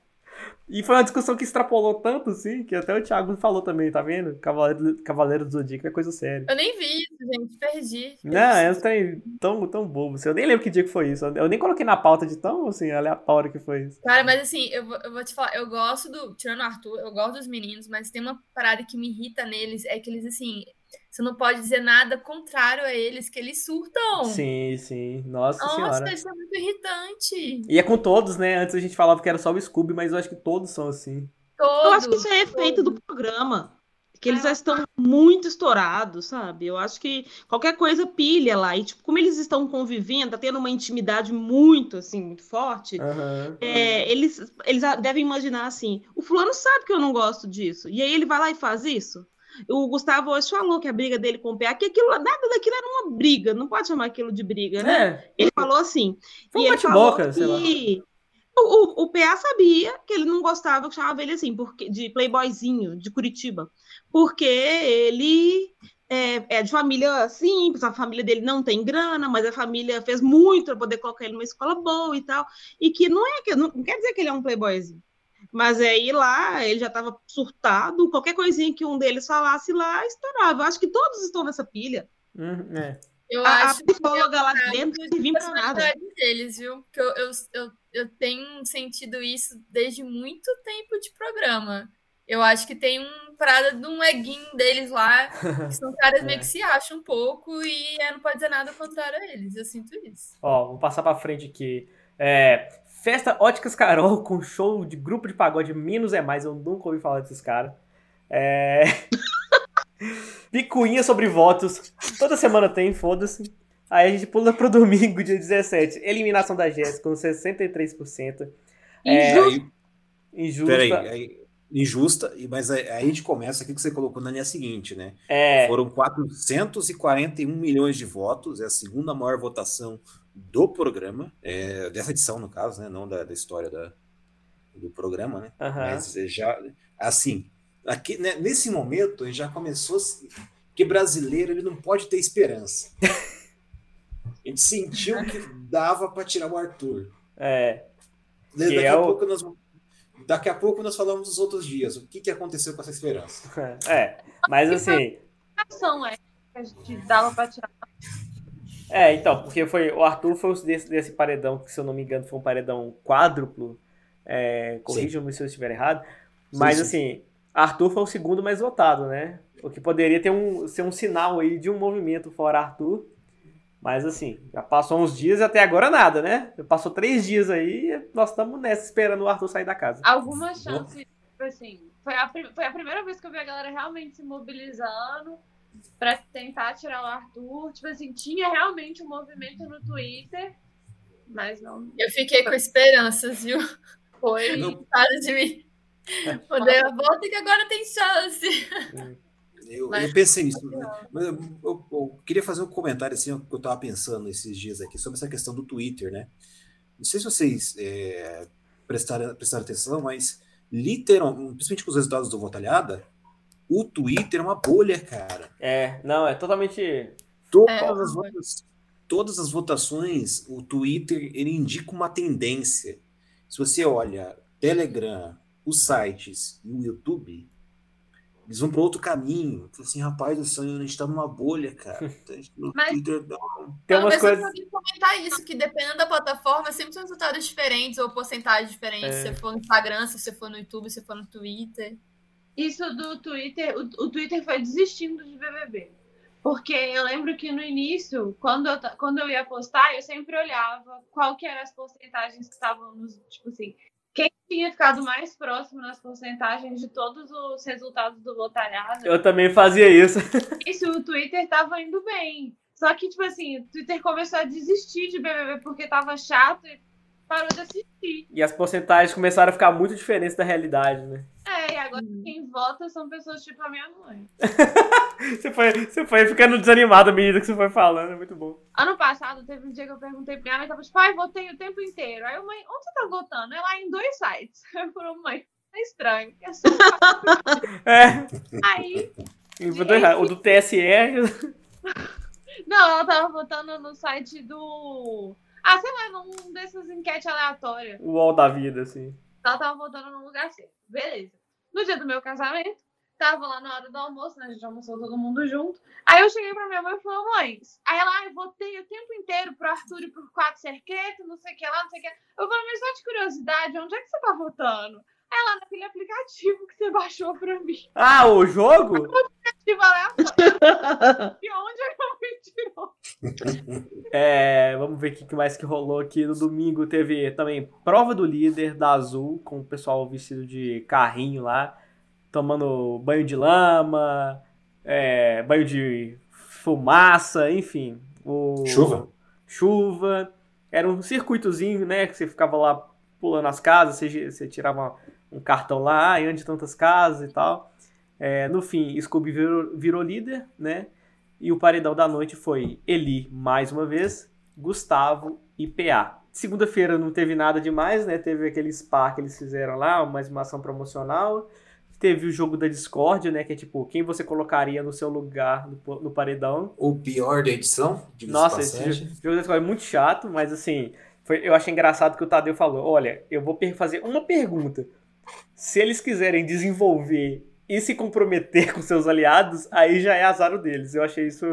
E foi uma discussão que extrapolou tanto, assim, que até o Thiago falou também, tá vendo? Cavaleiro, Cavaleiro do Zodíaco é coisa séria. Eu nem vi isso, gente, perdi. Não, é tão, tão, tão bobo. Assim. Eu nem lembro que dia que foi isso. Eu nem coloquei na pauta de tão, assim, aleatório que foi isso. Cara, mas assim, eu vou, eu vou te falar, eu gosto do. Tirando o Arthur, eu gosto dos meninos, mas tem uma parada que me irrita neles, é que eles, assim, você não pode dizer nada contrário a eles, que eles surtam. Sim, sim. Nossa, Nossa senhora. isso é muito irritante. E é com todos, né? Antes a gente falava que era só o Scooby, mas eu acho que todos são assim. Todos, Eu acho que isso é efeito do programa. Que eles já estão muito estourados, sabe? Eu acho que qualquer coisa pilha lá. E, tipo, como eles estão convivendo, tá tendo uma intimidade muito, assim, muito forte, Aham. é, eles, eles devem imaginar assim: o fulano sabe que eu não gosto disso. E aí ele vai lá e faz isso. O Gustavo hoje falou que a briga dele com o PA, que aquilo, nada daquilo era uma briga, não pode chamar aquilo de briga, né? É, Ele falou assim. Foi um bate-boca, sei lá. o, o, o PA sabia que ele não gostava, que chamava ele assim, porque, de playboyzinho, de Curitiba, porque ele é, é de família simples, a família dele não tem grana, mas a família fez muito para poder colocar ele numa escola boa e tal, e que não é que não, não quer dizer que ele é um playboyzinho. Mas aí lá ele já estava surtado, qualquer coisinha que um deles falasse lá estourava. Eu acho que todos estão nessa pilha. Uhum, é. Eu A, a acho que é psicóloga lá dentro não serviu pra nada. deles, viu? Porque eu, eu, eu, eu tenho sentido isso desde muito tempo de programa. Eu acho que tem um parada de um eguinho deles lá, que são caras meio É. que se acham um pouco e é, não pode dizer nada contrário a eles. Eu sinto isso. Ó, vou passar pra frente aqui. É, Festa Óticas Carol com show de grupo de pagode Menos é Mais. Eu nunca ouvi falar desses caras. É... Picuinha sobre votos. Toda semana tem, foda-se. Aí a gente pula pro domingo, dia 17. Eliminação da Jéssica com 63%. É, Injusto. Aí, injusta. peraí, aí, injusta, e- mas aí aí a gente começa aqui que você colocou na linha seguinte, né? É, Foram 441 milhões de votos, é a segunda maior votação do programa, é, dessa edição, no caso, né? Não da, da história da, do programa, né? aham. Mas é já, assim, aqui, né, nesse momento, ele já começou assim, que brasileiro ele não pode ter esperança. A gente sentiu que dava para tirar o Arthur. É, Daqui, Que é a o- pouco nós, daqui a pouco nós falamos dos outros dias. O que, que aconteceu com essa esperança? é. Mas assim, ação é que a gente dava pra tirar. É, então, porque foi o Arthur foi o desse, desse paredão, que se eu não me engano foi um paredão quádruplo. É, Corrijam-me se eu estiver errado. Mas sim. assim, Arthur foi o segundo mais votado, né? O que poderia ter um, ser um sinal aí de um movimento fora Arthur. Mas assim, já passou uns dias e até agora nada, né? Já Passou três dios aí e nós estamos nessa esperando o Arthur sair da casa. Alguma chance, tipo assim, foi a, foi a primeira vez que eu vi a galera realmente se mobilizando pra tentar tirar o Arthur. Tipo assim, tinha realmente um movimento no Twitter, mas não Eu fiquei com esperanças, viu? foi. Não. Para de mim. Poder a volta que agora tem chance. Eu, Mas- eu pensei nisso. Mas eu, eu- eu queria fazer um comentário assim, que eu estava pensando esses dias aqui sobre essa questão do Twitter, né? Não sei se vocês é, prestaram, prestaram atenção, mas literalmente, principalmente com os resultados do Votalhada, o Twitter é uma bolha, cara. É, não, é totalmente. Todas, É, as, votas- todas as votações, o Twitter ele indica uma tendência. Se você olha Telegram, os sites e o YouTube, eles vão para outro caminho. Fala assim, rapaz do céu, a gente tá numa bolha, cara. No Mas- Twitter, não. Tem Eu umas coisas. comentar isso, que dependendo da plataforma, sempre são resultados diferentes ou porcentagens diferentes. É. Se você for no Instagram, se você for no YouTube, se for no Twitter. Isso do Twitter, o, o Twitter foi desistindo de BBB. Porque eu lembro que no início, quando eu, quando eu ia postar, eu sempre olhava qual que eram as porcentagens que estavam nos, tipo assim, quem tinha ficado mais próximo nas porcentagens de todos os resultados do Lotalhado. Eu também fazia isso. Isso, o Twitter tava indo bem. Só que, tipo assim, o Twitter começou a desistir de BBB porque tava chato e parou de assistir. E as porcentagens começaram a ficar muito diferentes da realidade, né? Agora quem vota são pessoas tipo a minha mãe. Você foi, você foi ficando desanimado à medida que você foi falando, é muito bom. Ano passado, teve um dia que eu perguntei pra minha mãe, tava tipo, pai, votei o tempo inteiro. Aí mãe, onde você tá votando? Ela em dois sites. Eu falei, mãe, é estranho. É só... É, Aí, e errado. o do TSE. não, ela tava votando no site do. Ah, sei lá, num dessas enquetes aleatórias. O UOL da vida, assim. Ela tava votando no lugar certo. Beleza. No dia do meu casamento, tava lá na hora do almoço, né? A gente almoçou todo mundo junto. Aí eu cheguei pra minha mãe e falei, mãe, aí ela, ah, eu votei o tempo inteiro pro Arthur e pro Quatro Cerqueto, não sei o que lá, não sei o que. Eu falei, mas só de curiosidade, onde é que você tá votando? Aí ela, naquele aplicativo que você baixou pra mim. Ah, o jogo? Aplicativo aleatório. E onde é que eu me tirou? É, vamos ver o que que mais que rolou aqui. No domingo teve também prova do líder da Azul, com o pessoal vestido de carrinho lá, tomando banho de lama, é, banho de fumaça, enfim. O, Chuva. Chuva. Era um circuitozinho, né? Que você ficava lá pulando as casas, você, você tirava um cartão lá, e ande tantas casas e tal. É, no fim, Scooby virou, virou líder, né? E o paredão da noite foi Eli, mais uma vez, Gustavo e PA. Segunda-feira não teve nada demais, né? Teve aquele spa que eles fizeram lá, uma animação promocional. Teve o jogo da Discord, né? Que é tipo, quem você colocaria no seu lugar no, no paredão. O pior da edição, de Nossa, esse jogo da Discord é muito chato, mas assim, foi- eu achei engraçado que o Tadeu falou: olha, eu vou fazer uma pergunta. Se eles quiserem desenvolver e se comprometer com seus aliados, aí já é azar deles. Eu achei isso,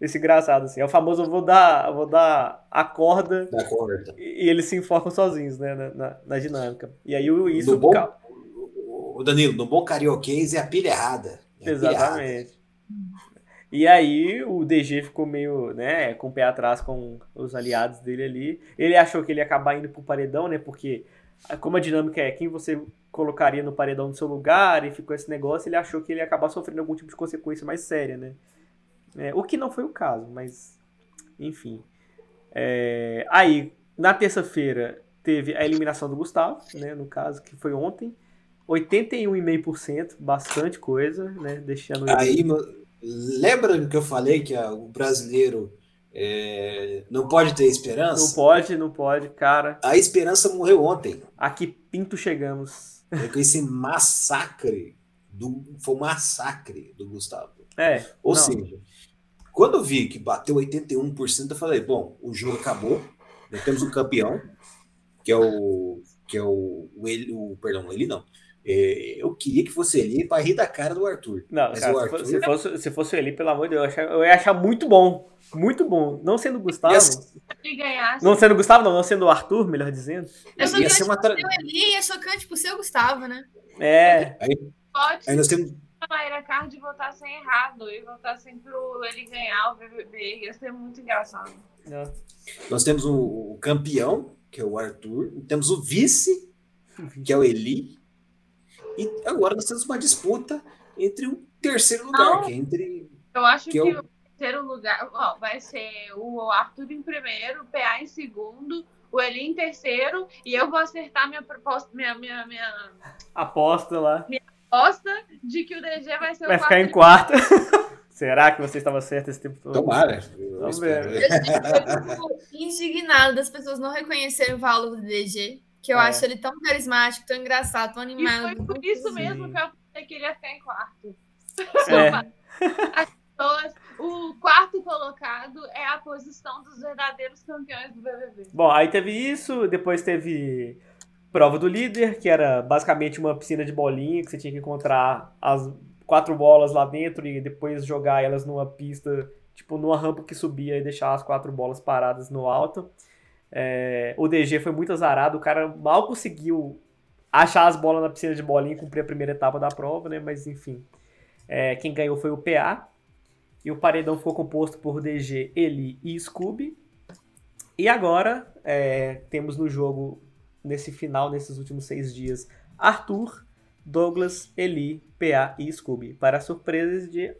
isso engraçado, assim. É o famoso, eu vou dar, eu vou dar a corda Da corda. e, e eles se enforcam sozinhos, né, na, na- na dinâmica. E aí o- isso... No bom, o Danilo, no bom carioquês é a pilha errada. É. Exatamente. E aí o DG ficou meio, né, com o pé atrás com os aliados dele ali. Ele achou que ele ia acabar indo pro paredão, né, porque como a dinâmica é quem você colocaria no paredão no seu lugar e ficou esse negócio, ele achou que ele ia acabar sofrendo algum tipo de consequência mais séria, né. É, o que não foi o caso, mas enfim. É, aí, na terça-feira, teve a eliminação do Gustavo, né, no caso, que foi ontem. 81,5%, bastante coisa, né, deixando ele... Aí, mo- lembra do que eu falei que o brasileiro é, não pode ter esperança? Não pode, não pode, cara. A esperança morreu ontem. A que pinto chegamos. É com esse massacre. Do, foi um massacre do Gustavo. É. Ou não, seja, quando eu vi que bateu 81%, eu falei, bom, o jogo acabou, nós temos um campeão, que é o. que é o. o, ele, o perdão, ele não. É, eu queria que fosse ele para rir da cara do Arthur. Não, Mas cara, o se, fosse, Arthur- se, fosse, se fosse ele, pelo amor de Deus, eu, achava- eu ia achar muito bom. Muito bom. Não sendo o Gustavo. Ia Não sendo o Gustavo, não, não sendo o Arthur, melhor dizendo. É ia chocante ser uma tra- seu Eli e é chocante pro seu Gustavo, né? É. pode Aí nós temos, a Mayra Card votassem errado e votassem pro ele ganhar o BBB. Ia ser muito engraçado. nós temos o, o campeão, que é o Arthur, temos o vice, que é o Eli, e agora nós temos uma disputa entre o terceiro lugar, Não. que é entre. Eu acho Que que, eu- o terceiro lugar ó, vai ser o Arthur em primeiro, o PA em segundo, o Eli em terceiro, e eu vou acertar minha proposta, minha, minha, minha Aposta lá. aposta de que o DG vai ser Vai o ficar em quarto. Será que você estava certo esse tempo todo? Tomara. Eu fico indignado das pessoas não reconhecerem o valor do DG, que eu É. acho ele tão carismático, tão engraçado, tão E animado. foi por isso Sim. mesmo que eu pensei que ele ia ficar em quarto. É. Pessoas- O quarto colocado é a posição dos verdadeiros campeões do BBB. Bom, aí teve isso, depois teve prova do líder, que era basicamente uma piscina de bolinha, que você tinha que encontrar as quatro bolas lá dentro e depois jogar elas numa pista, tipo numa rampa que subia e deixar as quatro bolas paradas no alto. É, o DG foi muito azarado, o cara mal conseguiu achar as bolas na piscina de bolinha e cumprir a primeira etapa da prova, né? Mas enfim, É, quem ganhou foi o PA. E o paredão ficou composto por DG, Eli e Scooby. E agora é, temos no jogo, nesse final, nesses últimos seis dias, Arthur, Douglas, Eli, PA e Scooby. Para surpresas de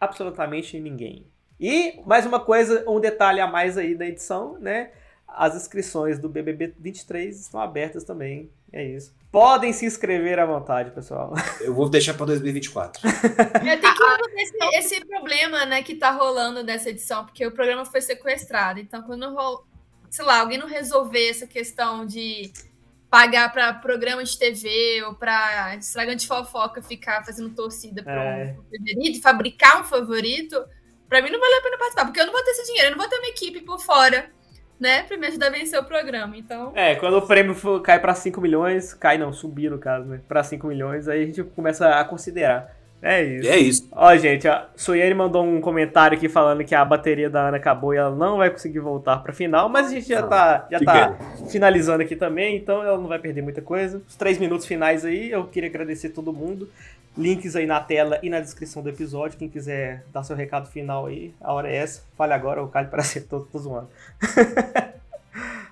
absolutamente ninguém. E mais uma coisa, um detalhe a mais aí da edição, né? As inscrições do BBB 23 estão abertas também É isso. Podem se inscrever à vontade, pessoal. Eu vou deixar para 2024. É, tem que resolver esse, esse problema, né, que tá rolando dessa edição, porque o programa foi sequestrado. Então, quando rol... sei lá, alguém não resolver essa questão de pagar para programa de TV ou para estragante fofoca ficar fazendo torcida para É. um favorito, fabricar um favorito, para mim não vale a pena participar, porque eu não vou ter esse dinheiro, eu não vou ter uma equipe por fora, né, para me ajudar a vencer o programa. Então, É, quando o prêmio for- cai pra 5 milhões, cai não, subir no caso, né? Pra 5 milhões, aí a gente começa a considerar. É isso. É isso. Ó, gente, a Suiane mandou um comentário aqui falando que a bateria da Ana acabou e ela não vai conseguir voltar pra final, mas a gente já Não, tá, já tá finalizando aqui também, então ela não vai perder muita coisa. Os três minutos finais aí, eu queria agradecer todo mundo. Links aí na tela e na descrição do episódio. Quem quiser dar seu recado final aí, a hora é essa. Fale agora, o Calho parece que tô, tô zoando.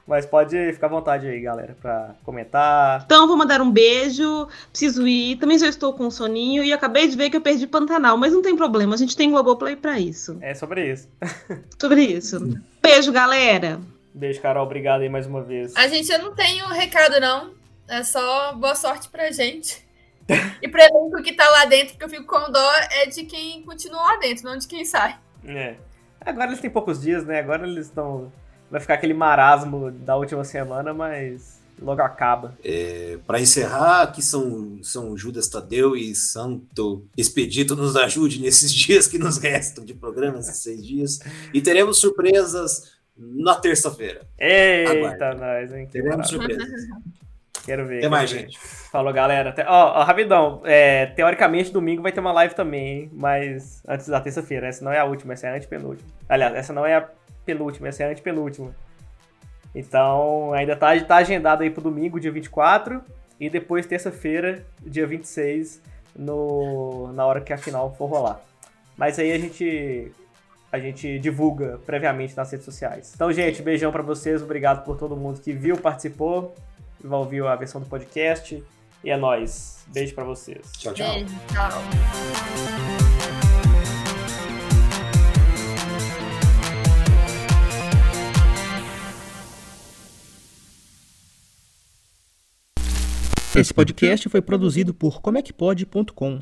Mas pode ficar à vontade aí, galera, pra comentar. Então, vou mandar um beijo. Preciso ir. Também já estou com soninho e acabei de ver que eu perdi Pantanal, mas não tem problema. A gente tem Globoplay pra isso. É sobre isso. Sobre isso. Beijo, galera. Beijo, Carol. Obrigado aí mais uma vez. a gente eu não tenho recado não, é só boa sorte pra gente. E pro elenco que tá lá dentro, porque eu fico com dó, é de quem continua lá dentro, não de quem sai. É. Agora eles têm poucos dias, né? Agora eles estão. Vai ficar aquele marasmo da última semana, mas logo acaba. Para encerrar, que São, São Judas Tadeu e Santo Expedito nos ajude nesses dias que nos restam de programa, esses seis dias. E teremos surpresas na terça-feira. Eita, nós, hein? Teremos barato. surpresas. Quero ver. Até mais, ver. gente. Falou, galera. Até- Ó, ó, rapidão. É, teoricamente, domingo vai ter uma live também, hein? Mas antes da terça-feira. Essa não é a última, essa é a antepenúltima. Aliás, essa não é a penúltima, essa é a antepenúltima. Então, ainda tá, tá agendado aí pro domingo, dia 24. E depois, terça-feira, dia 26, no, na hora que a final for rolar. Mas aí a gente a gente divulga previamente nas redes sociais. Então, gente, beijão pra vocês, obrigado por todo mundo que viu, participou, vai ouvir a versão do podcast. E é nóis. Beijo pra vocês. Tchau, tchau. Beijo, tchau. Esse podcast foi produzido por comecpod.com.